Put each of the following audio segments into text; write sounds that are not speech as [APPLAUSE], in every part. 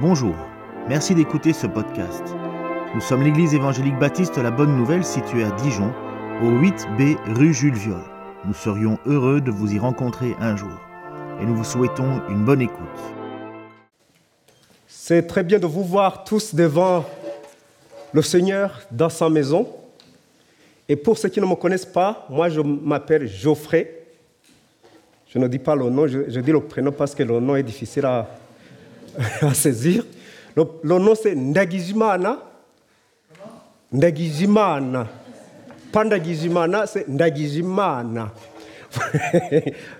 Bonjour, merci d'écouter ce podcast. Nous sommes l'église évangélique baptiste La Bonne Nouvelle située à Dijon, au 8B rue Jules Viol. Nous serions heureux de vous y rencontrer un jour et nous vous souhaitons une bonne écoute. C'est très bien de vous voir tous devant le Seigneur dans sa maison. Et pour ceux qui ne me connaissent pas, moi je m'appelle Geoffrey. Je ne dis pas le nom, je, dis le prénom parce que le nom est difficile à, [LAUGHS] à saisir. Le, nom c'est Ndagijimana. Ndagijimana. Pas Ndagijimana, c'est Ndagijimana. [LAUGHS]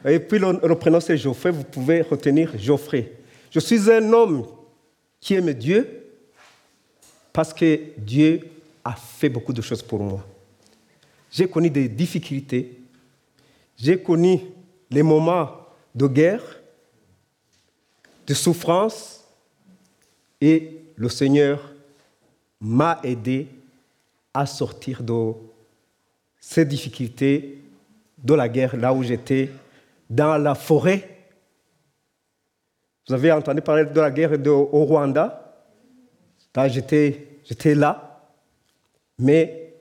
Et puis le, le prénom c'est Geoffrey, vous pouvez retenir Geoffrey. Je suis un homme qui aime Dieu parce que Dieu a fait beaucoup de choses pour moi. J'ai connu des difficultés, j'ai connu les moments de guerre, de souffrance, et le Seigneur m'a aidé à sortir de ces difficultés, de la guerre, là où j'étais, dans la forêt. Vous avez entendu parler de la guerre au Rwanda? J'étais là. Mais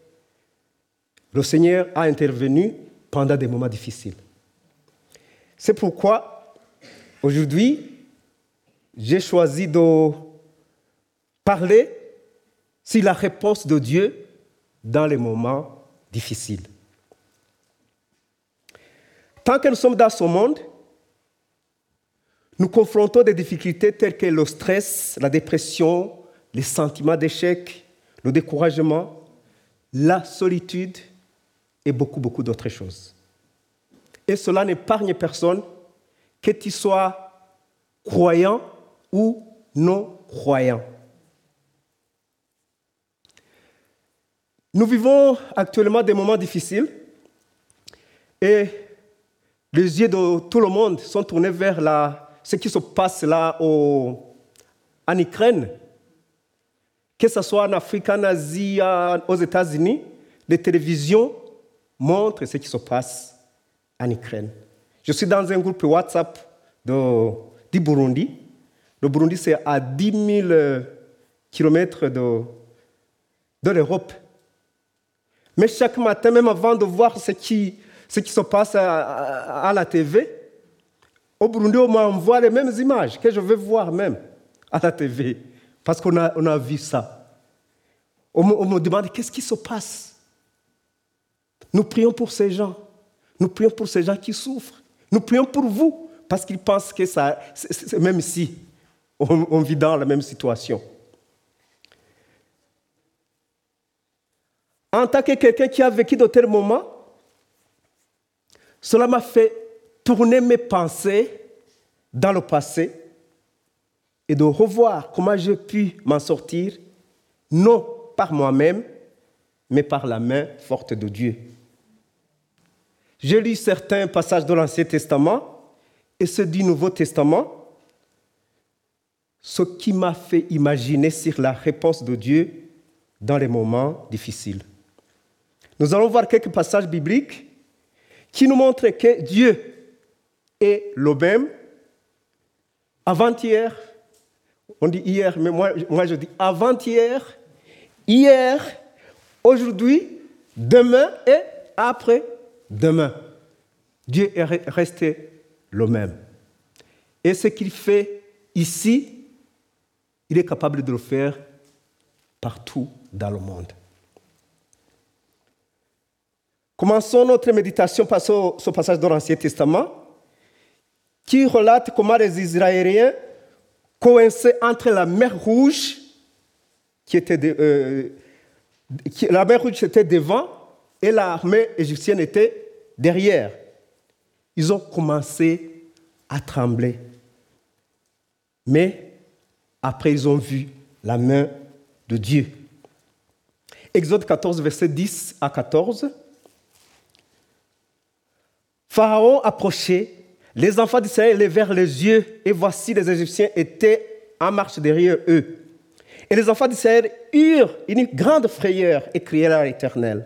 le Seigneur a intervenu pendant des moments difficiles. C'est pourquoi, aujourd'hui, j'ai choisi de parler sur la réponse de Dieu dans les moments difficiles. Tant que nous sommes dans ce monde, nous confrontons des difficultés telles que le stress, la dépression, les sentiments d'échec, le découragement, la solitude et beaucoup, beaucoup d'autres choses. Et cela n'épargne personne, que tu sois croyant ou non croyant. Nous vivons actuellement des moments difficiles et les yeux de tout le monde sont tournés vers la, ce qui se passe là en Ukraine. Que ce soit en Afrique, en Asie, aux États-Unis, les télévisions montrent ce qui se passe en Ukraine. Je suis dans un groupe WhatsApp de, du Burundi. Le Burundi, c'est à 10 000 kilomètres de, l'Europe. Mais chaque matin, même avant de voir ce qui, se passe à, la TV, au Burundi, on m'envoie les mêmes images que je veux voir même à la TV. Parce qu'on a, on a vu ça. On me, demande qu'est-ce qui se passe? Nous prions pour ces gens. Nous prions pour ces gens qui souffrent. Nous prions pour vous parce qu'ils pensent que ça, même si on, vit dans la même situation. En tant que quelqu'un qui a vécu de tels moments, cela m'a fait tourner mes pensées dans le passé et de revoir comment j'ai pu m'en sortir, non par moi-même, mais par la main forte de Dieu. J'ai lu certains passages de l'Ancien Testament et ceux du Nouveau Testament, ce qui m'a fait imaginer sur la réponse de Dieu dans les moments difficiles. Nous allons voir quelques passages bibliques qui nous montrent que Dieu est le même avant-hier, on dit hier, mais moi, je dis avant-hier, hier, aujourd'hui, demain et après-demain. Dieu est resté le même. Et ce qu'il fait ici, il est capable de le faire partout dans le monde. Commençons notre méditation par ce, passage de l'Ancien Testament qui relate comment les Israéliens coincés entre la mer Rouge, qui était euh, la mer Rouge était devant et l'armée égyptienne était derrière. Ils ont commencé à trembler. Mais après, ils ont vu la main de Dieu. Exode 14, verset 10 à 14. Pharaon approchait, les enfants d'Israël levèrent les yeux et voici les Égyptiens étaient en marche derrière eux. Et les enfants d'Israël eurent une grande frayeur et crièrent à l'Éternel.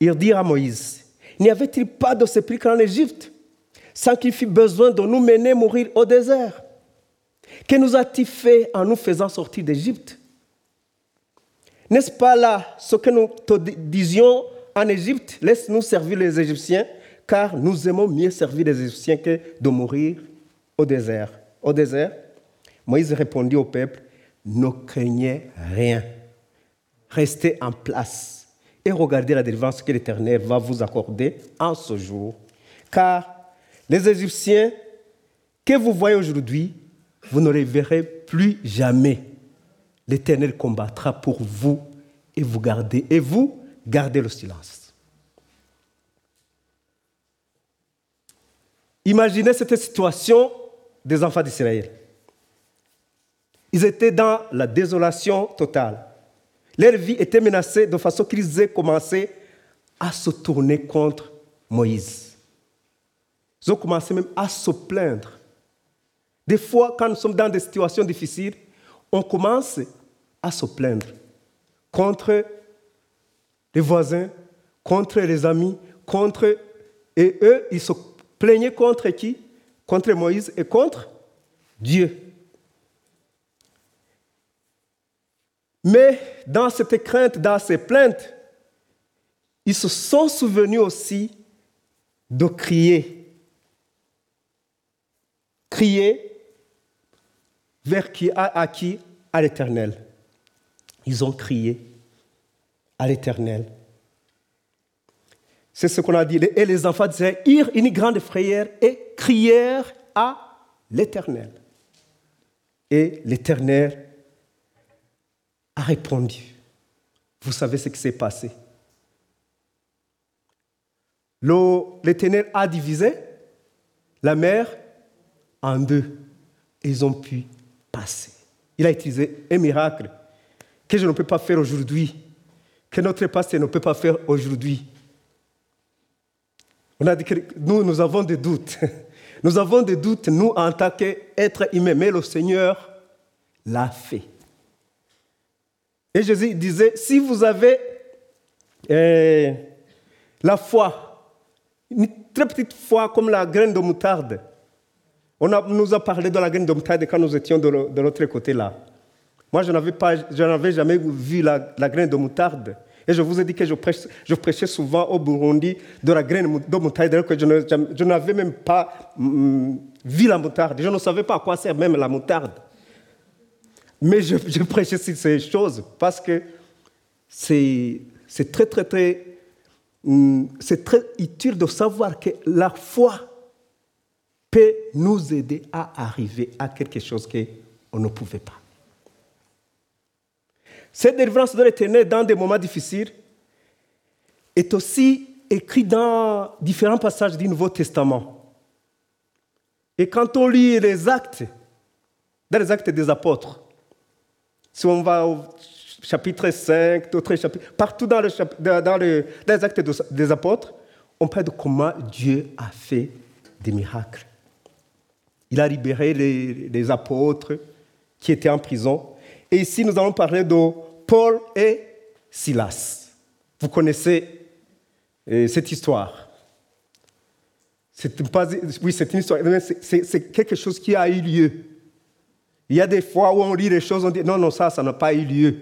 Ils dirent à Moïse, n'y avait-il pas de sépulcre en Égypte? Sans qu'il fût besoin de nous mener mourir au désert Que nous a-t-il fait en nous faisant sortir d'Égypte N'est-ce pas là ce que nous te disions en Égypte? Laisse-nous servir les Égyptiens, car nous aimons mieux servir les Égyptiens que de mourir au désert. Au désert, Moïse répondit au peuple, ne craignez rien. Restez en place et regardez la délivrance que l'Éternel va vous accorder en ce jour. Car les Égyptiens que vous voyez aujourd'hui, vous ne les verrez plus jamais. L'Éternel combattra pour vous et vous gardez et vous gardez le silence. Imaginez cette situation des enfants d'Israël. Ils étaient dans la désolation totale. Leur vie était menacée de façon qu'ils aient commencé à se tourner contre Moïse. Ils ont commencé même à se plaindre. Des fois, quand nous sommes dans des situations difficiles, on commence à se plaindre contre les voisins, contre les amis, contre... Et eux, ils se plaignaient contre qui? Contre Moïse et contre Dieu. Mais dans cette crainte, dans ces plaintes, ils se sont souvenus aussi de crier. Crier vers qui, à, qui À l'Éternel. Ils ont crié à l'Éternel. C'est ce qu'on a dit. Et les enfants disaient, irent une grande frayeur et crièrent à l'Éternel. Et l'Éternel a répondu. Vous savez ce qui s'est passé. L'Éternel a divisé la mer en deux. Ils ont pu Il a utilisé un miracle que je ne peux pas faire aujourd'hui, que notre pasteur ne peut pas faire aujourd'hui. On a dit que nous, nous avons des doutes. [LAUGHS] Nous avons des doutes, nous, en tant qu'êtres humains, mais le Seigneur l'a fait. Et Jésus disait, si vous avez euh, la foi, une très petite foi comme la graine de moutarde, on nous a parlé de la graine de moutarde quand nous étions de l'autre côté là. Moi, je n'avais jamais vu la, graine de moutarde. Et je vous ai dit que je, prêchais souvent au Burundi de la graine de moutarde, que je n'avais même pas mm, vu la moutarde. Je ne savais pas à quoi sert même la moutarde. Mais je, je prêchais sur ces choses parce que c'est très, très, très, hum, c'est très utile de savoir que la foi peut nous aider à arriver à quelque chose qu'on ne pouvait pas. Cette délivrance de l'éternel dans des moments difficiles est aussi écrite dans différents passages du Nouveau Testament. Et quand on lit les actes, dans les actes des apôtres, si on va au chapitre 5, d'autres chapitres, partout dans, dans les actes des apôtres, on parle de comment Dieu a fait des miracles. Il a libéré les, apôtres qui étaient en prison. Et ici, nous allons parler de Paul et Silas. Vous connaissez euh, cette histoire. oui, c'est une histoire. C'est quelque chose qui a eu lieu. Il y a des fois où on lit les choses, on dit non, non, ça, ça n'a pas eu lieu.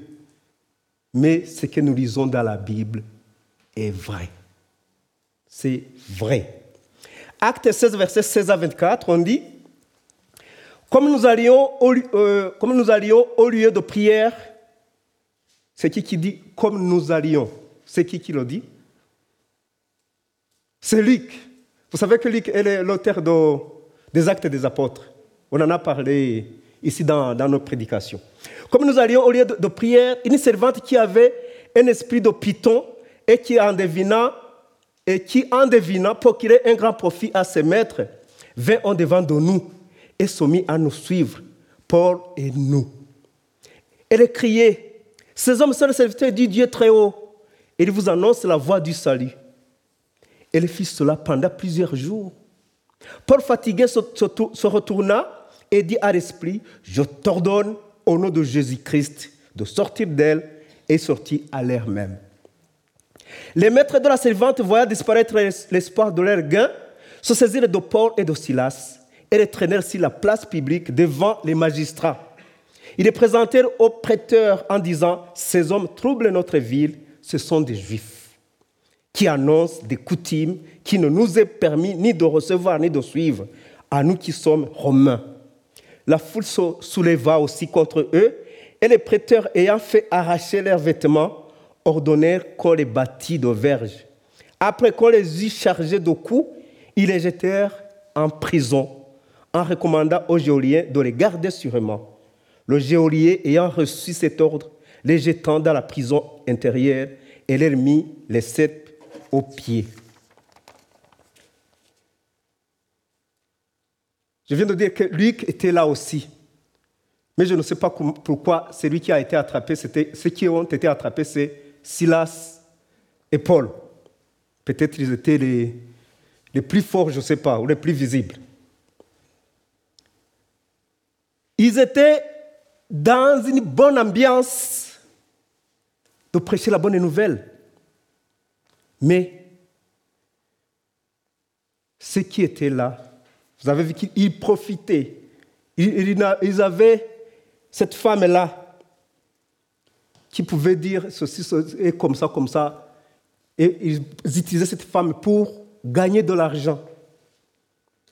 Mais ce que nous lisons dans la Bible est vrai. C'est vrai. Acte 16, verset 16 à 24, on dit comme nous allions au, euh, comme nous allions au lieu de prière, c'est qui qui dit comme nous allions? C'est qui qui le dit? C'est Luc. Vous savez que Luc est l'auteur des actes des apôtres. On en a parlé ici dans, dans nos prédications. Comme nous allions au lieu de, prière, une servante qui avait un esprit de python et qui en devina, et qui en devina ait un grand profit à ses maîtres, vint en devant de nous et se mit à nous suivre, Paul et nous. Elle criait, ces hommes sont les serviteurs du Dieu très haut. Il vous annonce la voie du salut. Elle fit cela pendant plusieurs jours. Paul, fatigué, se retourna et dit à l'esprit, je t'ordonne au nom de Jésus-Christ de sortir d'elle et sortir à l'air même. Les maîtres de la servante voyant disparaître l'espoir de leur gain, se saisirent de Paul et de Silas et les traînèrent sur la place publique devant les magistrats. Ils les présentèrent aux prêteurs en disant, ces hommes troublent notre ville, ce sont des juifs qui annoncent des coutumes qui ne nous est permis ni de recevoir ni de suivre, à nous qui sommes romains. La foule se souleva aussi contre eux, et les prêteurs ayant fait arracher leurs vêtements, ordonnèrent qu'on les bâtît de verges. Après qu'on les eut chargés de coups, ils les jetèrent en prison, en recommandant aux géoliens de les garder sûrement. Le géolier ayant reçu cet ordre, les jetant dans la prison intérieure et leur mit les sept aux pieds. Je viens de dire que Luc était là aussi. Mais je ne sais pas pourquoi celui qui a été attrapé, c'était ceux qui ont été attrapés, c'est Silas et Paul. Peut-être ils étaient les plus forts, je ne sais pas, ou les plus visibles. Ils étaient dans une bonne ambiance de prêcher la bonne nouvelle. Mais ceux qui étaient là, vous avez vu qu'ils profitaient. Ils avaient cette femme-là qui pouvait dire ceci, et comme ça, comme ça. Et ils utilisaient cette femme pour gagner de l'argent.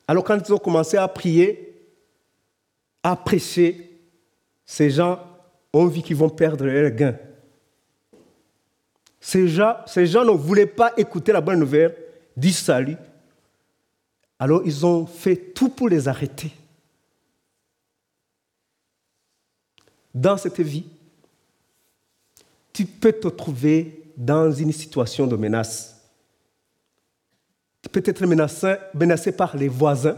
Alors quand ils ont commencé à prier, à prêcher, ces gens ont vu qu'ils vont perdre leur gain. Ces gens, ces gens ne voulaient pas écouter la bonne nouvelle du salut. Alors ils ont fait tout pour les arrêter. Dans cette vie, tu peux te trouver dans une situation de menace. Tu peux être menacé par les voisins.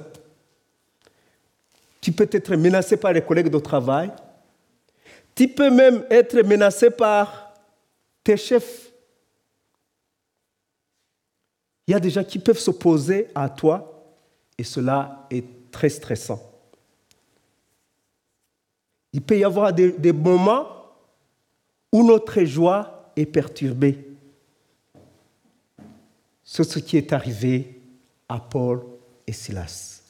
Tu peux être menacé par les collègues de travail. Tu peux même être menacé par tes chefs. Il y a des gens qui peuvent s'opposer à toi et cela est très stressant. Il peut y avoir des, des moments où notre joie est perturbée. C'est ce qui est arrivé à Paul et Silas.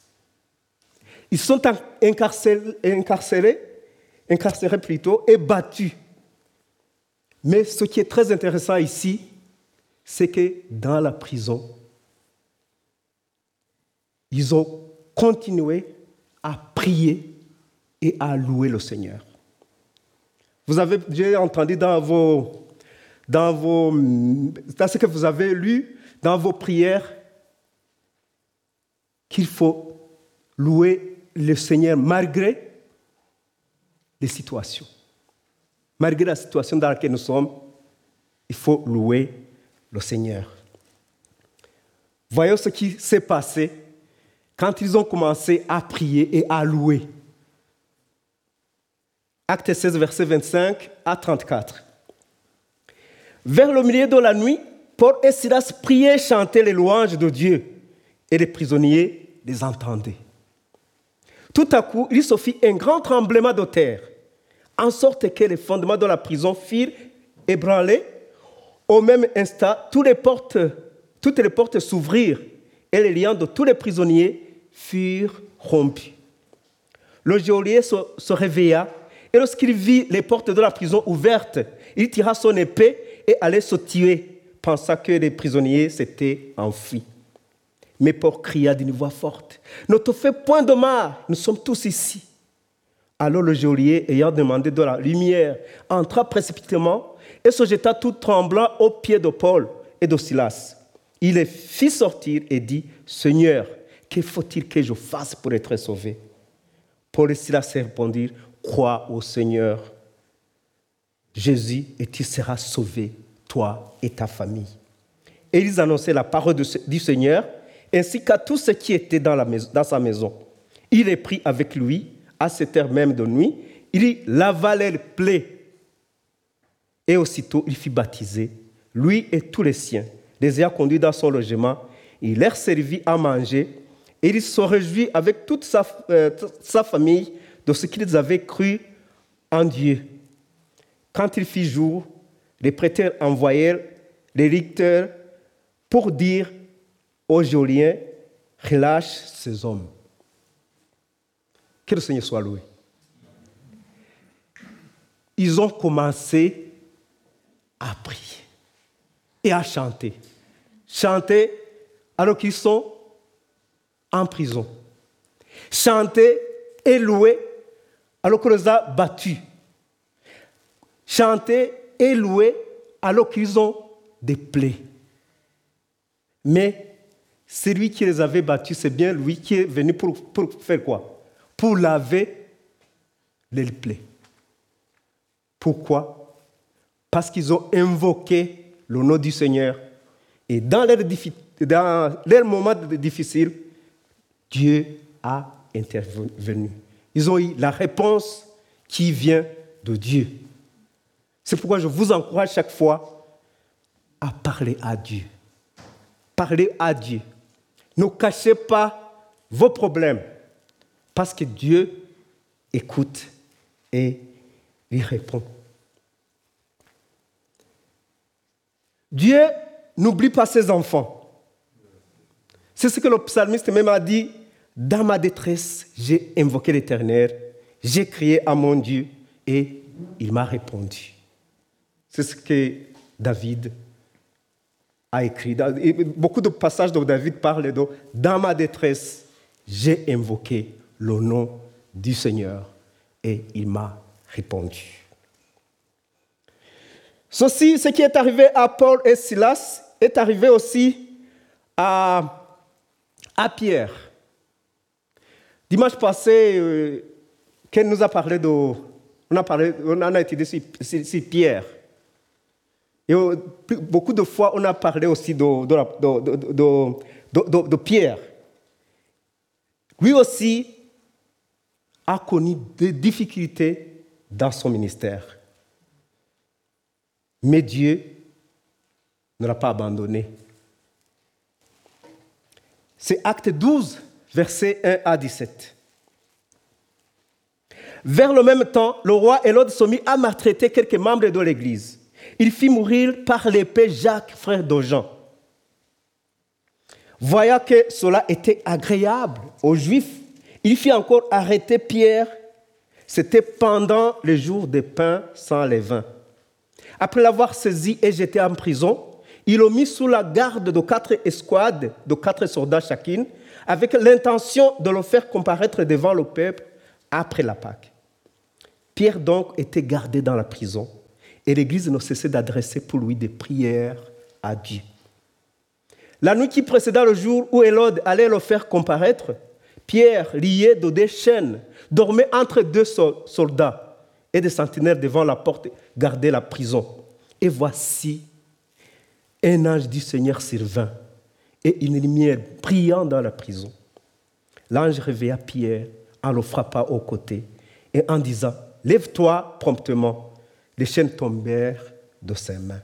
Ils sont incarcérés, incarcérés plutôt, et battus. Mais ce qui est très intéressant ici, c'est que dans la prison, ils ont continué à prier et à louer le Seigneur. Vous avez j'ai entendu dans vos, dans vos, ce que vous avez lu, dans vos prières, qu'il faut louer le Seigneur malgré les situations. Malgré la situation dans laquelle nous sommes, il faut louer le Seigneur. Voyons ce qui s'est passé quand ils ont commencé à prier et à louer. Acte 16, verset 25 à 34. Vers le milieu de la nuit, Paul et Silas priaient chantaient les louanges de Dieu, et les prisonniers les entendaient. Tout à coup, il se fit un grand tremblement de terre, en sorte que les fondements de la prison firent ébranler. Au même instant, toutes les portes, toutes les portes s'ouvrirent et les liens de tous les prisonniers furent rompus. Le geôlier se, se réveilla et lorsqu'il vit les portes de la prison ouvertes, il tira son épée et allait se tuer, pensant que les prisonniers s'étaient enfuis. Mais Paul cria d'une voix forte, Ne te fais point de mal, nous sommes tous ici. Alors le geôlier, ayant demandé de la lumière, entra précipitamment et se jeta tout tremblant aux pieds de Paul et de Silas. Il les fit sortir et dit, Seigneur, que faut-il que je fasse pour être sauvé? Paul et Silas répondirent, Crois au Seigneur Jésus et tu seras sauvé, toi et ta famille. Et ils annonçaient la parole du Seigneur ainsi qu'à tous ceux qui étaient dans, sa maison. Il est pris avec lui à cette heure même de nuit. Il lava les plaies. Et aussitôt, il fut baptisé, lui et tous les siens. Les ayant conduits dans son logement, il leur servit à manger. Et il se réjouit avec toute sa, euh, famille de ce qu'ils avaient cru en Dieu. Quand il fit jour, les prêteurs envoyèrent les lecteurs pour dire aux Joliens, relâche ces hommes. Que le Seigneur soit loué. Ils ont commencé à prier et à chanter. Chanter alors qu'ils sont en prison. Chanter et louer alors qu'on les a battus. Chanter et louer alors qu'ils ont des plaies. Mais celui qui les avait battus, c'est bien lui qui est venu pour, pour faire quoi? Pour laver les plaies. Pourquoi? Parce qu'ils ont invoqué le nom du Seigneur. Et dans leurs, dans leurs moments difficiles, Dieu a intervenu. Ils ont eu la réponse qui vient de Dieu. C'est pourquoi je vous encourage chaque fois à parler à Dieu. Parlez à Dieu. Ne cachez pas vos problèmes parce que Dieu écoute et lui répond. Dieu n'oublie pas ses enfants. C'est ce que le psalmiste même a dit. Dans ma détresse, j'ai invoqué l'Éternel, j'ai crié à mon Dieu et il m'a répondu. C'est ce que David écrit. Beaucoup de passages de David parlent de Dans ma détresse, j'ai invoqué le nom du Seigneur et il m'a répondu. Ceci, ce qui est arrivé à Paul et Silas, est arrivé aussi à, à Pierre. Dimanche passé, euh, nous a parlé de. On a, parlé, on a étudié Pierre. Et euh, beaucoup de fois, on a parlé aussi de, Pierre. Lui aussi a connu des difficultés dans son ministère. Mais Dieu ne l'a pas abandonné. C'est Acte 12, versets 1 à 17. Vers le même temps, le roi Hérode se mit à maltraiter quelques membres de l'Église. Il fit mourir par l'épée Jacques, frère de Jean. Voyant que cela était agréable aux Juifs, il fit encore arrêter Pierre. C'était pendant les jours des pains sans levain. Après l'avoir saisi et jeté en prison, il l'a mis sous la garde de quatre escouades, de quatre soldats chacune, avec l'intention de le faire comparaître devant le peuple après la Pâque. Pierre donc était gardé dans la prison et l'Église ne cessait d'adresser pour lui des prières à Dieu. La nuit qui précéda le jour où Hérode allait le faire comparaître, Pierre, lié de deux chaînes, dormait entre deux soldats et des sentinelles devant la porte gardaient la prison. Et voici, un ange du Seigneur survint et une lumière brillant dans la prison. L'ange réveilla Pierre en le frappant au côté et en disant Lève-toi promptement. Les chaînes tombèrent de ses mains.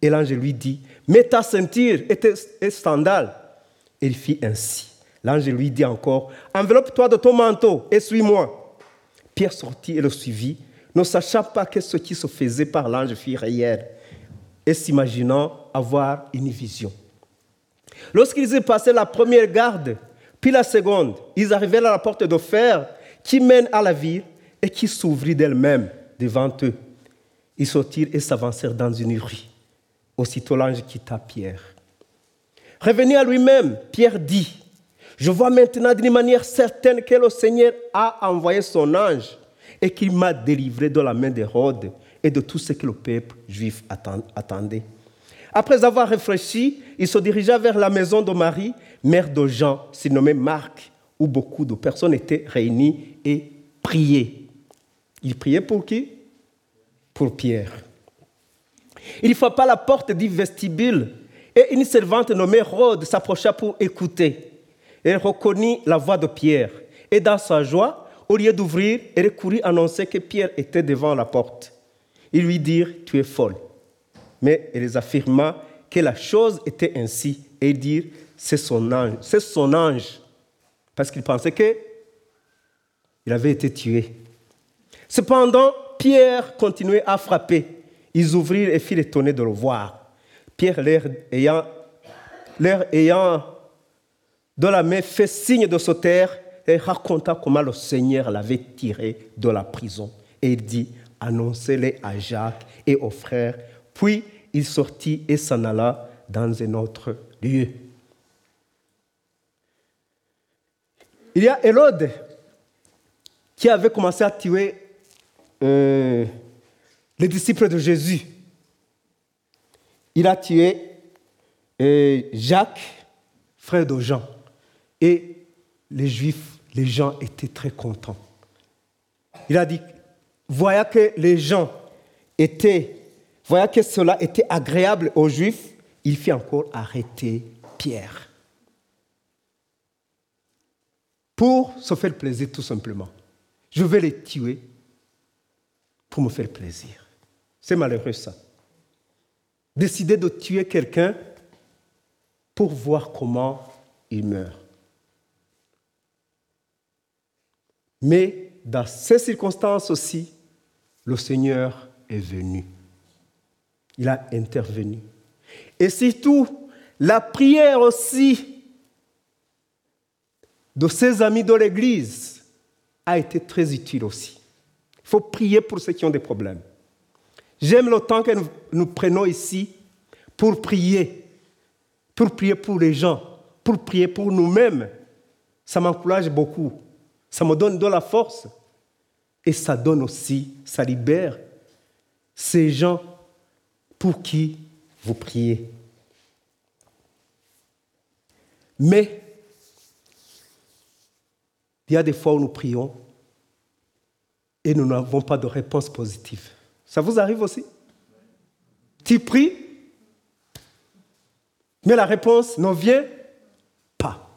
Et l'ange lui dit Mets ta ceinture et tes sandales. Et il fit ainsi. L'ange lui dit encore Enveloppe-toi de ton manteau et suis-moi. Pierre sortit et le suivit ne sachant pas que ce qui se faisait par l'ange fut réel et s'imaginant avoir une vision. Lorsqu'ils ont passé la première garde, puis la seconde, ils arrivèrent à la porte de fer qui mène à la ville et qui s'ouvrit d'elle-même devant eux. Ils sortirent et s'avancèrent dans une rue. Aussitôt l'ange quitta Pierre. Revenu à lui-même, Pierre dit, je vois maintenant d'une manière certaine que le Seigneur a envoyé son ange et qu'il m'a délivré de la main d'Hérode et de tout ce que le peuple juif attendait. Après avoir réfléchi, il se dirigea vers la maison de Marie, mère de Jean, surnommée Marc, où beaucoup de personnes étaient réunies et priaient. Il priait pour qui? Pour Pierre. Il frappa la porte du vestibule et une servante nommée Rode s'approcha pour écouter. Elle reconnut la voix de Pierre et dans sa joie, au lieu d'ouvrir, elle courut annoncer que Pierre était devant la porte. Ils lui dirent, tu es folle. Mais elle affirma que la chose était ainsi. Et dirent, c'est son ange. C'est son ange. Parce qu'ils pensaient qu'il avait été tué. Cependant, Pierre continuait à frapper. Ils ouvrirent et firent étonner de le voir. Pierre, l'air ayant, l'air dans la main, fait signe de taire et raconta comment le Seigneur l'avait tiré de la prison. Et il dit, annoncez-les à Jacques et aux frères. Puis il sortit et s'en alla dans un autre lieu. Il y a Hérode qui avait commencé à tuer euh, les disciples de Jésus. Il a tué euh, Jacques, frère de Jean. Et les Juifs, les gens étaient très contents. Il a dit, voyant que les gens étaient, voyant que cela était agréable aux Juifs, il fit encore arrêter Pierre. Pour se faire plaisir tout simplement. Je vais les tuer pour me faire plaisir. C'est malheureux ça. Décider de tuer quelqu'un pour voir comment il meurt. Mais dans ces circonstances aussi, le Seigneur est venu. Il a intervenu. Et surtout, la prière aussi de ses amis de l'Église a été très utile aussi. Faut prier pour ceux qui ont des problèmes. J'aime le temps que nous, prenons ici pour prier, pour prier pour les gens, pour prier pour nous-mêmes. Ça m'encourage beaucoup. Ça me donne de la force. Et ça donne aussi, ça libère ces gens pour qui vous priez. Mais il y a des fois où nous prions et nous n'avons pas de réponse positive. Ça vous arrive aussi? Tu pries, mais la réponse ne vient pas.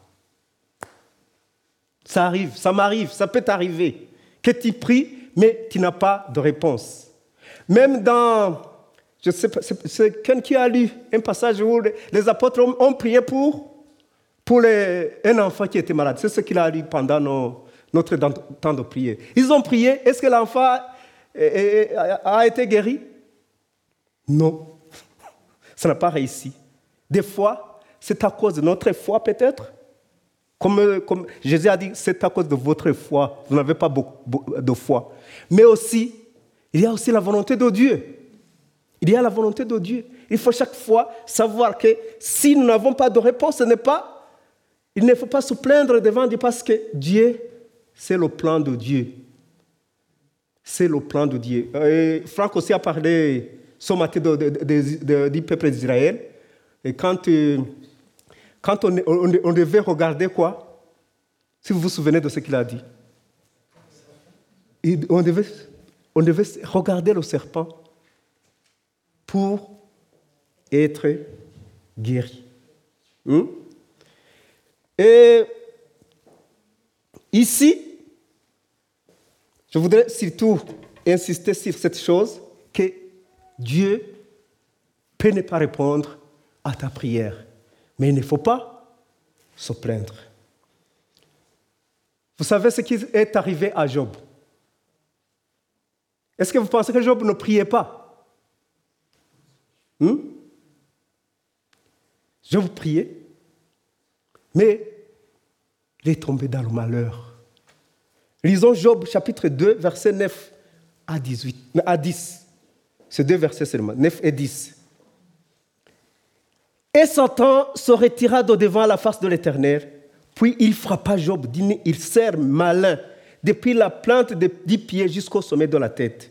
Ça arrive, ça m'arrive, ça peut t'arriver. Que tu pries, mais tu n'as pas de réponse. Même dans, je sais pas, c'est quelqu'un qui a lu un passage où les apôtres ont, prié pour, pour un enfant qui était malade. C'est ce qu'il a lu pendant notre temps de prier. Ils ont prié, est-ce que l'enfant a été guéri? Non. [LAUGHS] Ça n'a pas réussi. Des fois, c'est à cause de notre foi peut-être? Comme, comme, Jésus a dit, c'est à cause de votre foi. Vous n'avez pas beaucoup de foi. Mais aussi, il y a aussi la volonté de Dieu. Il y a la volonté de Dieu. Il faut chaque fois savoir que si nous n'avons pas de réponse, ce n'est pas. Il ne faut pas se plaindre devant Dieu parce que Dieu, c'est le plan de Dieu. C'est le plan de Dieu. Et Franck aussi a parlé ce matin du peuple d'Israël. Et quand, euh, on, devait regarder quoi? Si vous vous souvenez de ce qu'il a dit. on, devait, on devait regarder le serpent pour être guéri. Hmm? Et ici, je voudrais surtout insister sur cette chose que Dieu peut ne pas répondre à ta prière, mais il ne faut pas se plaindre. Vous savez ce qui est arrivé à Job? Est-ce que vous pensez que Job ne priait pas? Hmm? Job priait, mais il est tombé dans le malheur. Lisons Job chapitre 2, verset 9 à, 18, à 10. C'est deux versets seulement, 9 et 10. Et Satan se retira de devant la face de l'Éternel, puis il frappa Job, il sert malin, depuis la plante des dix pieds jusqu'au sommet de la tête.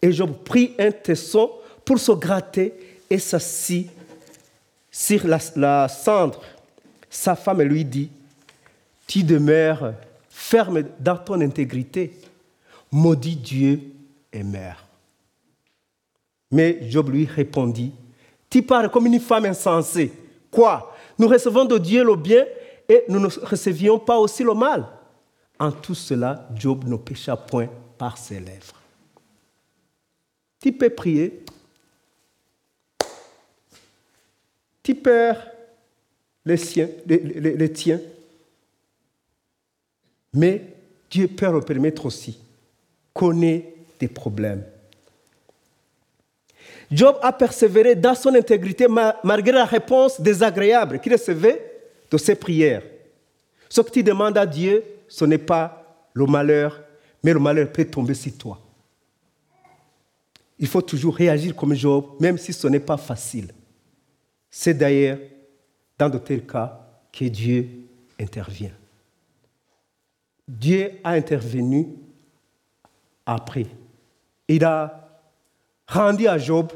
Et Job prit un tesson pour se gratter et s'assit sur la, la cendre. Sa femme lui dit, tu demeures ferme dans ton intégrité. Maudit Dieu et mère. Mais Job lui répondit, tu parles comme une femme insensée. Quoi? Nous recevons de Dieu le bien et nous ne recevions pas aussi le mal. En tout cela, Job ne pécha point par ses lèvres. Tu peux prier. Tu perds les, tiens. Mais Dieu peut le permettre aussi. Connaît des problèmes. Job a persévéré dans son intégrité malgré la réponse désagréable qu'il recevait de ses prières. Ce que tu demandes à Dieu, ce n'est pas le malheur, mais le malheur peut tomber sur toi. Il faut toujours réagir comme Job, même si ce n'est pas facile. C'est d'ailleurs dans de tels cas que Dieu intervient. Dieu a intervenu après. Il a rendu à Job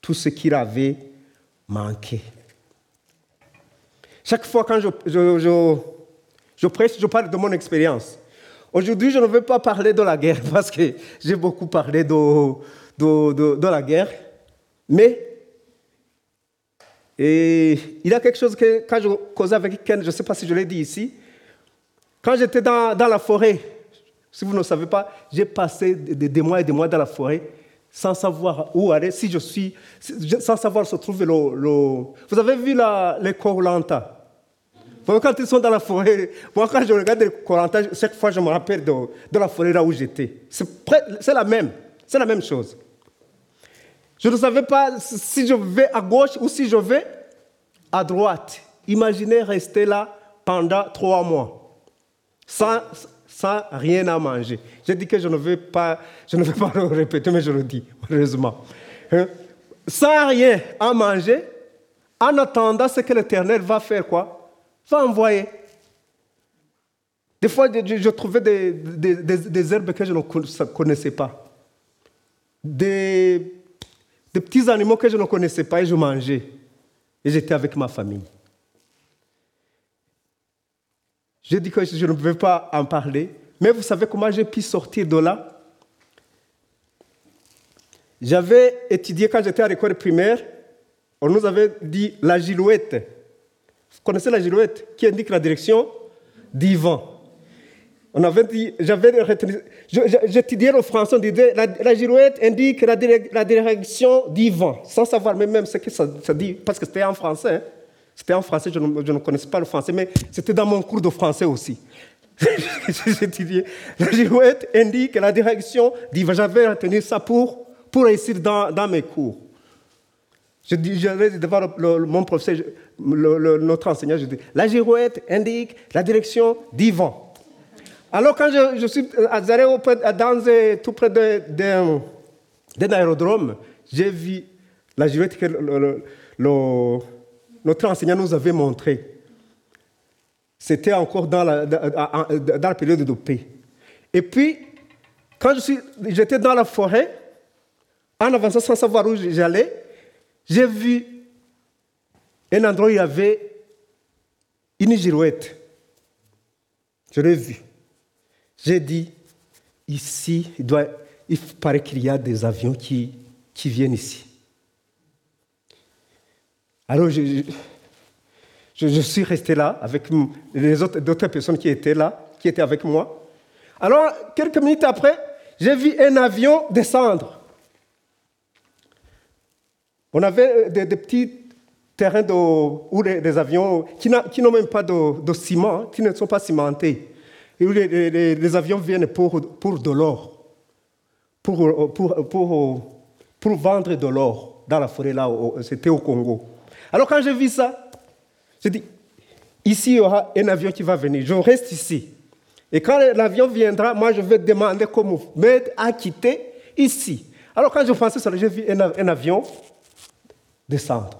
tout ce qu'il avait manqué. Chaque fois quand je, je, prêche, je parle de mon expérience. Aujourd'hui, je ne veux pas parler de la guerre [LAUGHS] parce que j'ai beaucoup parlé de, la guerre. Mais il y a quelque chose que quand je causais avec Ken, je ne sais pas si je l'ai dit ici, quand j'étais dans, la forêt, si vous ne savez pas, j'ai passé des, mois et des mois dans la forêt sans savoir où aller, si je suis, sans savoir se trouver le... Vous avez vu la, les Korlanta quand ils sont dans la forêt, [LAUGHS] moi quand je regarde les Korlanta, chaque fois je me rappelle de, de la forêt là où j'étais. C'est la même, c'est la même chose. Je ne savais pas si je vais à gauche ou si je vais à droite. Imaginez rester là pendant trois mois, sans, rien à manger. J'ai dit que je ne vais pas, je ne vais pas [LAUGHS] le répéter, mais je le dis, malheureusement. Hein? Sans rien à manger, en attendant ce que l'Éternel va faire quoi? Va envoyer. Des fois, je, trouvais des, des, des, herbes que je ne connaissais pas. Des des petits animaux que je ne connaissais pas et je mangeais. Et j'étais avec ma famille. J'ai dit que je ne pouvais pas en parler, mais vous savez comment j'ai pu sortir de là? J'avais étudié quand j'étais à l'école primaire, on nous avait dit la girouette. Vous connaissez la girouette qui indique la direction du vent. On avait dit, j'avais j'étudiais le français, on disait, la, la girouette indique la, la, direction du vent, sans savoir même ce que ça, dit, parce que c'était en français. Hein. C'était en français, je ne, je connaissais pas le français, mais c'était dans mon cours de français aussi. [LAUGHS] La girouette indique la direction vent. J'avais retenu ça pour, pour réussir dans, mes cours. Je j'allais devant mon professeur, notre enseignant, je dis, la girouette indique la direction du. Alors quand je, suis allé dans, tout près d'un aérodrome, j'ai vu la girouette que notre enseignant nous avait montrée. C'était encore dans la, dans la période de paix. Et puis, quand j'étais dans la forêt, en avançant sans savoir où j'allais, j'ai vu un endroit où il y avait une girouette. Je l'ai vue. J'ai dit, ici, il, doit, il paraît qu'il y a des avions qui, qui viennent ici. Alors, je, suis resté là avec les autres, d'autres personnes qui étaient là, qui étaient avec moi. Alors, quelques minutes après, j'ai vu un avion descendre. On avait des, petits terrains où des, avions qui n'ont même pas de, ciment, qui ne sont pas cimentés les, les, avions viennent pour, de l'or, pour, pour, pour, pour, vendre de l'or dans la forêt là, c'était au Congo. Alors quand j'ai vu ça, j'ai dit, ici il y aura un avion qui va venir, je reste ici. Et quand l'avion viendra, moi je vais demander comment m'aide à quitter ici. Alors quand je pensais ça, j'ai vu un, avion descendre.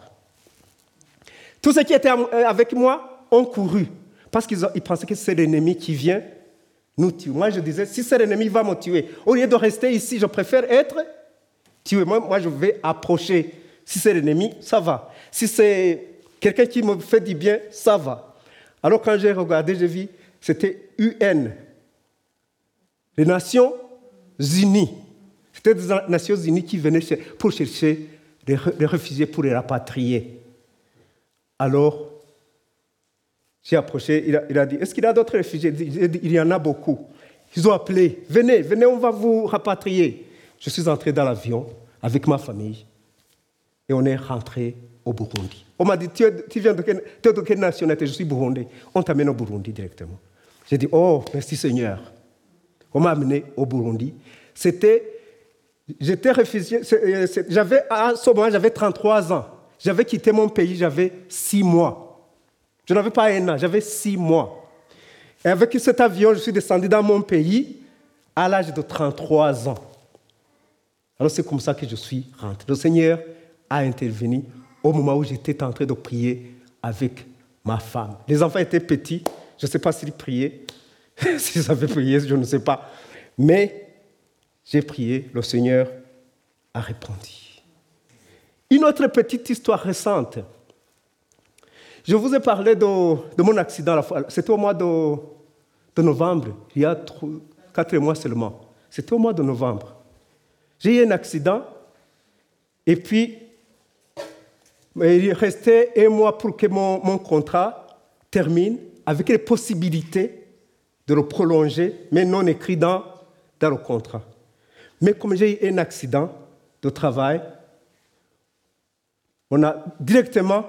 Tous ceux qui étaient avec moi ont couru. Parce qu'ils pensaient que c'est l'ennemi qui vient nous tuer. Moi, je disais, si c'est l'ennemi va me tuer, au lieu de rester ici, je préfère être tué. Moi, moi je vais approcher. Si c'est l'ennemi, ça va. Si c'est quelqu'un qui me fait du bien, ça va. Alors, quand j'ai regardé, j'ai vu, c'était UN, les Nations Unies. C'était des Nations Unies qui venaient pour chercher les réfugiés pour les rapatrier. Alors, j'ai approché, il a, dit, est-ce qu'il y a d'autres réfugiés? Il y en a beaucoup. Ils ont appelé, venez, venez, on va vous rapatrier. Je suis entré dans l'avion avec ma famille et on est rentré au Burundi. On m'a dit, tu, viens de quelle, de quelle nationalité? Je suis burundais. On t'amène au Burundi directement. J'ai dit, oh, merci Seigneur. On m'a amené au Burundi. C'était, j'étais réfugié, euh, j'avais, à ce moment, j'avais 33 ans. J'avais quitté mon pays, j'avais 6 mois. Je n'avais pas un an, j'avais six mois. Et avec cet avion, je suis descendu dans mon pays à l'âge de 33 ans. Alors c'est comme ça que je suis rentré. Le Seigneur a intervenu au moment où j'étais en train de prier avec ma femme. Les enfants étaient petits, je ne sais pas s'ils priaient, [LAUGHS] s'ils avaient prié, je ne sais pas. Mais j'ai prié, le Seigneur a répondu. Une autre petite histoire récente. Je vous ai parlé de, mon accident, c'était au mois de, de, novembre, il y a quatre mois seulement. C'était au mois de novembre. J'ai eu un accident, et puis il restait un mois pour que mon, mon contrat termine, avec les possibilités de le prolonger, mais non écrit dans, dans le contrat. Mais comme j'ai eu un accident de travail, on a directement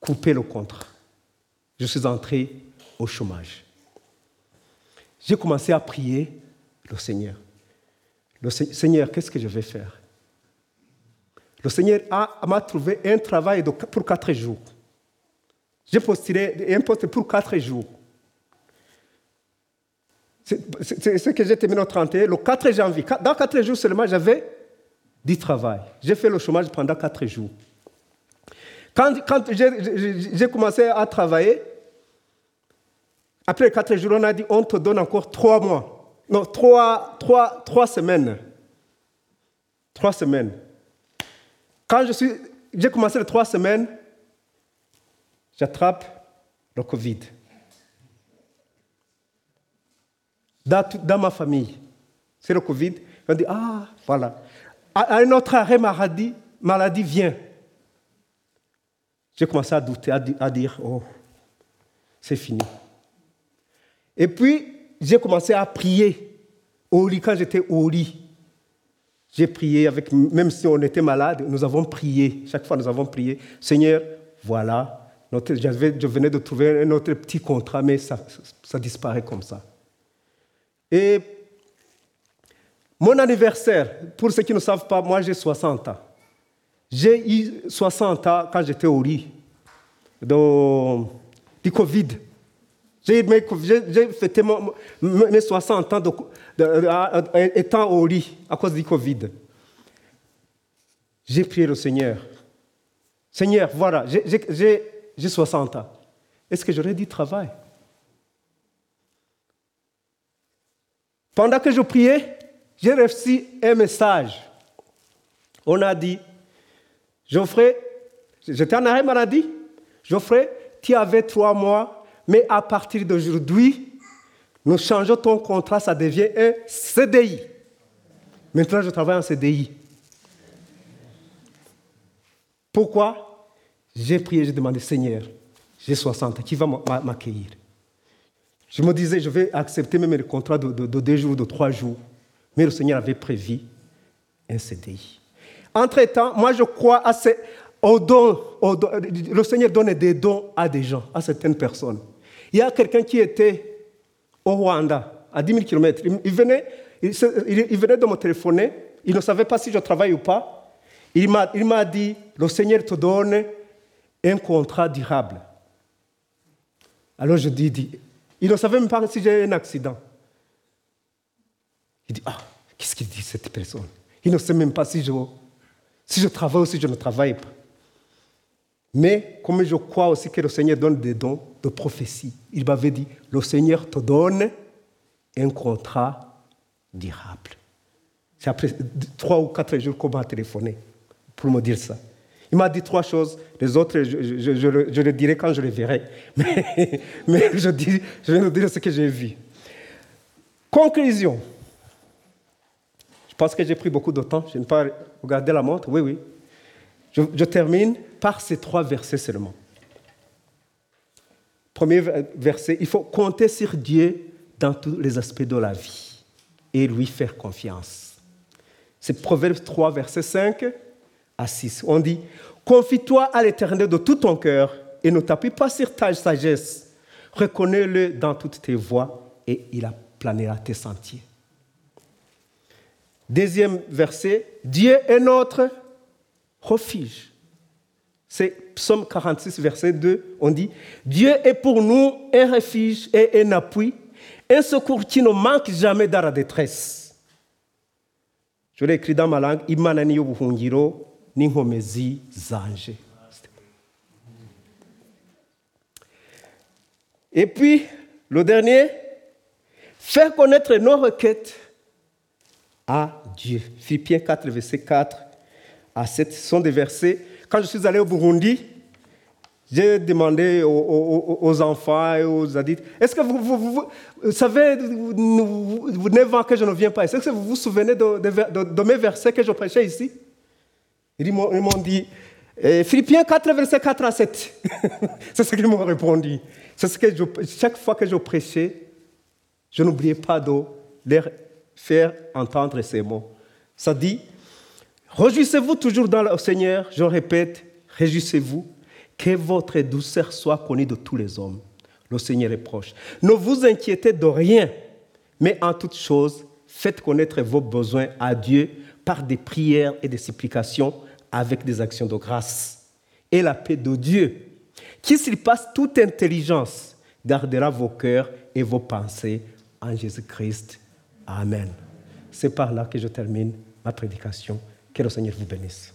coupé le contrat. Je suis entré au chômage. J'ai commencé à prier le Seigneur. Le Seigneur, qu'est-ce que je vais faire? Le Seigneur m'a trouvé un travail pour quatre jours. J'ai postulé un poste pour quatre jours. C'est ce que j'ai terminé au 31, le 4 janvier. Dans quatre jours seulement, j'avais du travail. J'ai fait le chômage pendant quatre jours. Quand, j'ai commencé à travailler, après quatre jours, on a dit on te donne encore trois mois. Non, trois, trois, trois semaines. Trois semaines. Quand j'ai commencé les trois semaines, j'attrape le Covid. Dans, ma famille, c'est le Covid. On dit, ah, voilà. Un autre arrêt maladie, maladie vient. J'ai commencé à douter, à, dire, oh, c'est fini. Et puis, j'ai commencé à prier au lit, quand j'étais au lit. J'ai prié, avec, même si on était malade, nous avons prié. Chaque fois, nous avons prié. Seigneur, voilà, je venais de trouver un autre petit contrat, mais ça, ça disparaît comme ça. Et mon anniversaire, pour ceux qui ne savent pas, moi j'ai 60 ans. J'ai eu 60 ans quand j'étais au lit de, du Covid. J'ai fêté mes 60 ans de, étant au lit à cause du Covid. J'ai prié le Seigneur. Seigneur, voilà, j'ai 60 ans. Est-ce que j'aurais du travail? Pendant que je priais, j'ai reçu un message. On a dit, Geoffrey, j'étais en arrêt maladie. Geoffrey, tu avais trois mois, mais à partir d'aujourd'hui, nous changeons ton contrat, ça devient un CDI. Maintenant, je travaille en CDI. Pourquoi? J'ai prié, j'ai demandé, Seigneur, j'ai 60 ans, qui va m'accueillir? Je me disais, je vais accepter même le contrat de, deux jours, de trois jours. Mais le Seigneur avait prévu un CDI. Entre-temps, moi je crois à ces, aux dons, Le Seigneur donne des dons à des gens, à certaines personnes. Il y a quelqu'un qui était au Rwanda, à 10 000 km. Il venait, il, venait de me téléphoner. Il ne savait pas si je travaille ou pas. Il m'a dit, le Seigneur te donne un contrat durable. Alors je dis, il ne savait même pas si j'ai un accident. Il dit, ah, qu'est-ce qu'il dit cette personne? Il ne sait même pas si je, si je travaille ou si je ne travaille pas. Mais comme je crois aussi que le Seigneur donne des dons de prophétie, il m'avait dit, le Seigneur te donne un contrat durable. C'est après trois ou quatre jours qu'on m'a téléphoné pour me dire ça. Il m'a dit trois choses. Les autres, je, le, dirai quand je les verrai. [LAUGHS] Mais, je, dis, je vais vous dire ce que j'ai vu. Conclusion. Je pense que j'ai pris beaucoup de temps. Je n'ai pas regardé la montre. Oui, oui. Je, termine par ces trois versets seulement. Premier verset, il faut compter sur Dieu dans tous les aspects de la vie et lui faire confiance. C'est Proverbe 3, verset 5 à 6. On dit Confie-toi à l'éternel de tout ton cœur et ne t'appuie pas sur ta sagesse. Reconnais-le dans toutes tes voies et il aplanera tes sentiers. Deuxième verset Dieu est notre refuge. C'est Psaume 46, verset 2. On dit Dieu est pour nous un refuge et un appui, un secours qui ne manque jamais dans la détresse. Je l'ai écrit dans ma langue Imana niyo buhungiro n'inkomezi zanje. Et puis, le dernier, faire connaître nos requêtes à Dieu. Philippiens 4, verset 4 à 7 ce sont des versets. Quand je suis allé au Burundi, j'ai demandé aux, enfants et aux adultes, est-ce que vous, savez, vous, neuf ans que je ne viens pas? Est-ce que vous vous souvenez de, mes versets que je prêchais ici? Ils m'ont dit, eh, Philippiens 4, verset 4 à 7. [LAUGHS] C'est ce qu'ils m'ont répondu. C'est ce que chaque fois que je prêchais, je n'oubliais pas de leur faire entendre ces mots. Ça dit, Réjouissez-vous toujours dans le Seigneur, je répète, réjouissez-vous, que votre douceur soit connue de tous les hommes. Le Seigneur est proche. Ne vous inquiétez de rien, mais en toute chose, faites connaître vos besoins à Dieu par des prières et des supplications avec des actions de grâce. Et la paix de Dieu, qui surpasse toute intelligence, gardera vos cœurs et vos pensées en Jésus-Christ. Amen. C'est par là que je termine ma prédication. Que le Seigneur vous bénisse.